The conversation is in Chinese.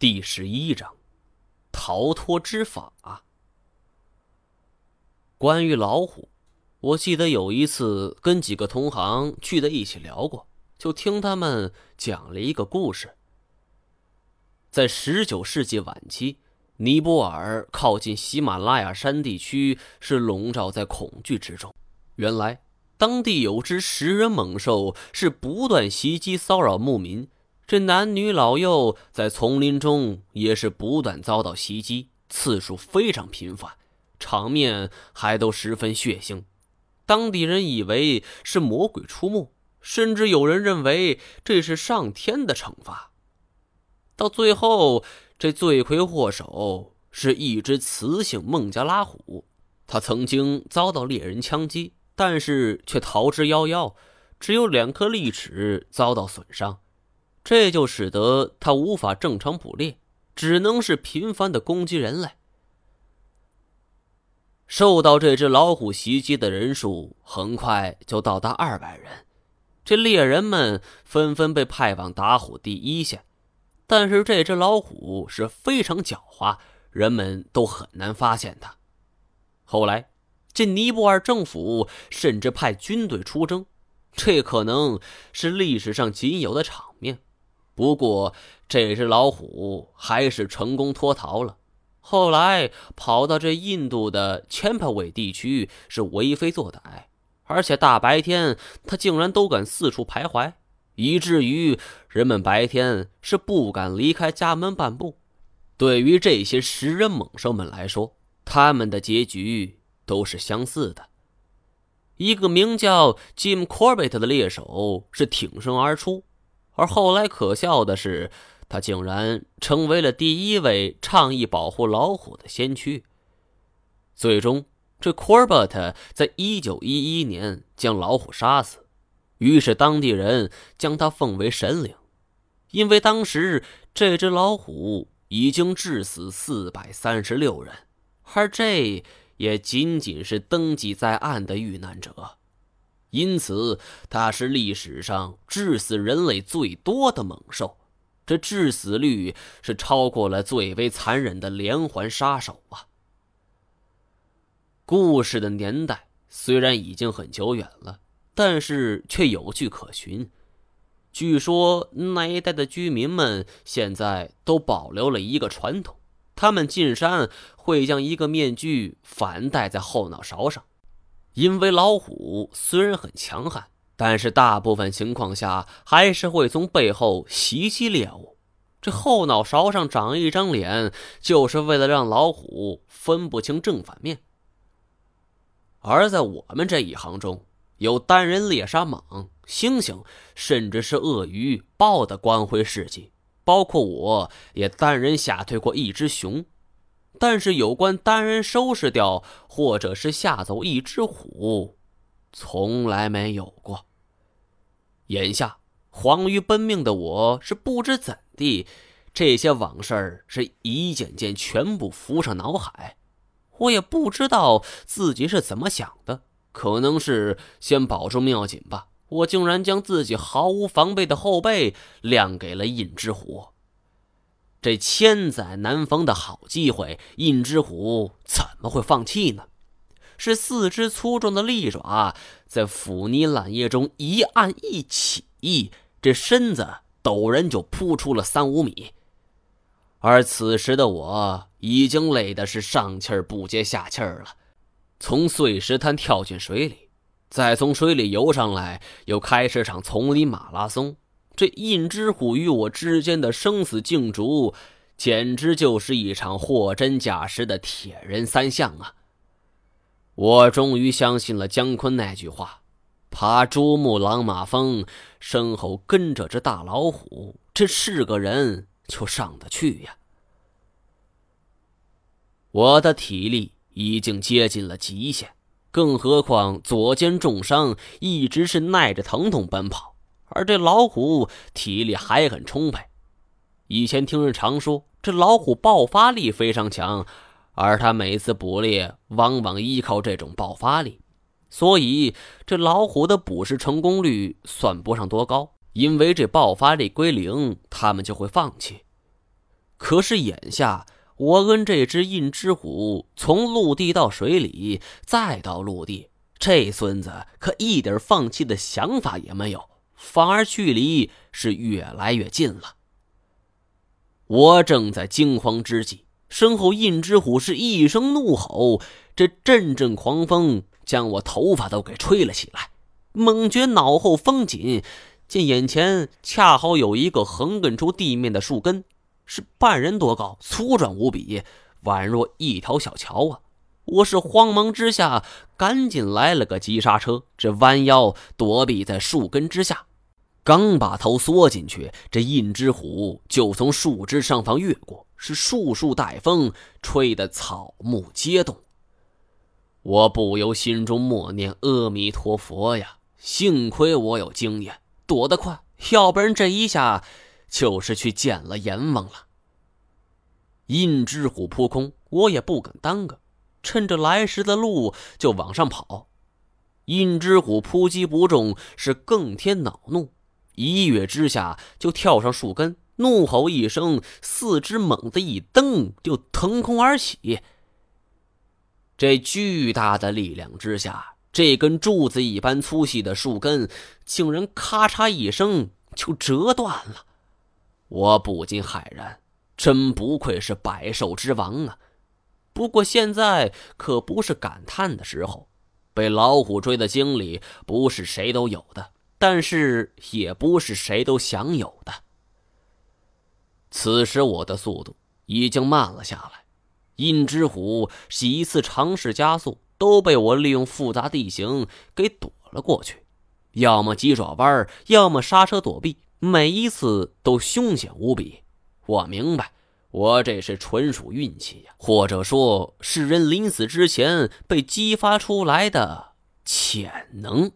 第十一章，逃脱之法。关于老虎，我记得有一次跟几个同行聚在一起聊过，就听他们讲了一个故事。在十九世纪晚期，尼泊尔靠近喜马拉雅山地区是笼罩在恐惧之中。原来，当地有只食人猛兽是不断袭击骚扰牧民。这男女老幼在丛林中也是不断遭到袭击，次数非常频繁，场面还都十分血腥。当地人以为是魔鬼出没，甚至有人认为这是上天的惩罚。到最后，这罪魁祸首是一只雌性孟加拉虎，它曾经遭到猎人枪击，但是却逃之夭夭，只有两颗利齿遭到损伤。这就使得它无法正常捕猎，只能是频繁的攻击人类。受到这只老虎袭击的人数很快就到达二百人，这猎人们纷纷被派往打虎第一线。但是这只老虎是非常狡猾，人们都很难发现它。后来，这尼泊尔政府甚至派军队出征，这可能是历史上仅有的场面。不过，这只老虎还是成功脱逃了。后来跑到这印度的千帕韦地区是为非作歹，而且大白天他竟然都敢四处徘徊，以至于人们白天是不敢离开家门半步。对于这些食人猛兽们来说，他们的结局都是相似的。一个名叫 Jim Corbett 的猎手是挺身而出。而后来，可笑的是，他竟然成为了第一位倡议保护老虎的先驱。最终，这 Corbett 在一九一一年将老虎杀死，于是当地人将他奉为神灵，因为当时这只老虎已经致死四百三十六人，而这也仅仅是登记在案的遇难者。因此，它是历史上致死人类最多的猛兽，这致死率是超过了最为残忍的连环杀手啊！故事的年代虽然已经很久远了，但是却有据可循。据说那一带的居民们现在都保留了一个传统：他们进山会将一个面具反戴在后脑勺上。因为老虎虽然很强悍，但是大部分情况下还是会从背后袭击猎物。这后脑勺上长一张脸，就是为了让老虎分不清正反面。而在我们这一行中，有单人猎杀蟒、猩猩，甚至是鳄鱼、豹的光辉事迹。包括我也单人吓退过一只熊。但是有关单人收拾掉或者是吓走一只虎，从来没有过。眼下黄于奔命的我是不知怎地，这些往事是一件件全部浮上脑海。我也不知道自己是怎么想的，可能是先保住命要紧吧。我竟然将自己毫无防备的后背亮给了印之虎。这千载难逢的好机会，印之虎怎么会放弃呢？是四只粗壮的利爪在腐泥烂叶中一按一起，这身子陡然就扑出了三五米。而此时的我已经累得是上气儿不接下气儿了，从碎石滩跳进水里，再从水里游上来，又开始场丛林马拉松。这印之虎与我之间的生死竞逐，简直就是一场货真价实的铁人三项啊！我终于相信了姜昆那句话：“爬珠穆朗玛峰，身后跟着只大老虎，这是个人就上得去呀！”我的体力已经接近了极限，更何况左肩重伤，一直是耐着疼痛奔跑。而这老虎体力还很充沛，以前听人常说，这老虎爆发力非常强，而它每次捕猎往往依靠这种爆发力，所以这老虎的捕食成功率算不上多高。因为这爆发力归零，他们就会放弃。可是眼下，我跟这只印之虎从陆地到水里，再到陆地，这孙子可一点放弃的想法也没有，反而距离是越来越近了。我正在惊慌之际，身后印之虎是一声怒吼，这阵阵狂风将我头发都给吹了起来。猛觉脑后风紧，见眼前恰好有一个横亘出地面的树根，是半人多高，粗壮无比，宛若一条小桥啊！我是慌忙之下，赶紧来了个急刹车，这弯腰躲避在树根之下。刚把头缩进去，这印之虎就从树枝上方越过，是树树带风，吹得草木皆动。我不由心中默念阿弥陀佛呀！幸亏我有经验，躲得快，要不然这一下就是去见了阎王了。印之虎扑空，我也不敢耽搁，趁着来时的路就往上跑。印之虎扑击不中，是更添恼怒。一跃之下就跳上树根，怒吼一声，四肢猛地一蹬，就腾空而起。这巨大的力量之下，这根柱子一般粗细的树根竟然咔嚓一声就折断了。我不禁骇然，真不愧是百兽之王啊！不过现在可不是感叹的时候，被老虎追的经历不是谁都有的。但是也不是谁都享有的。此时我的速度已经慢了下来，印之虎几次尝试加速，都被我利用复杂地形给躲了过去，要么急转弯，要么刹车躲避，每一次都凶险无比。我明白，我这是纯属运气呀，或者说是人临死之前被激发出来的潜能。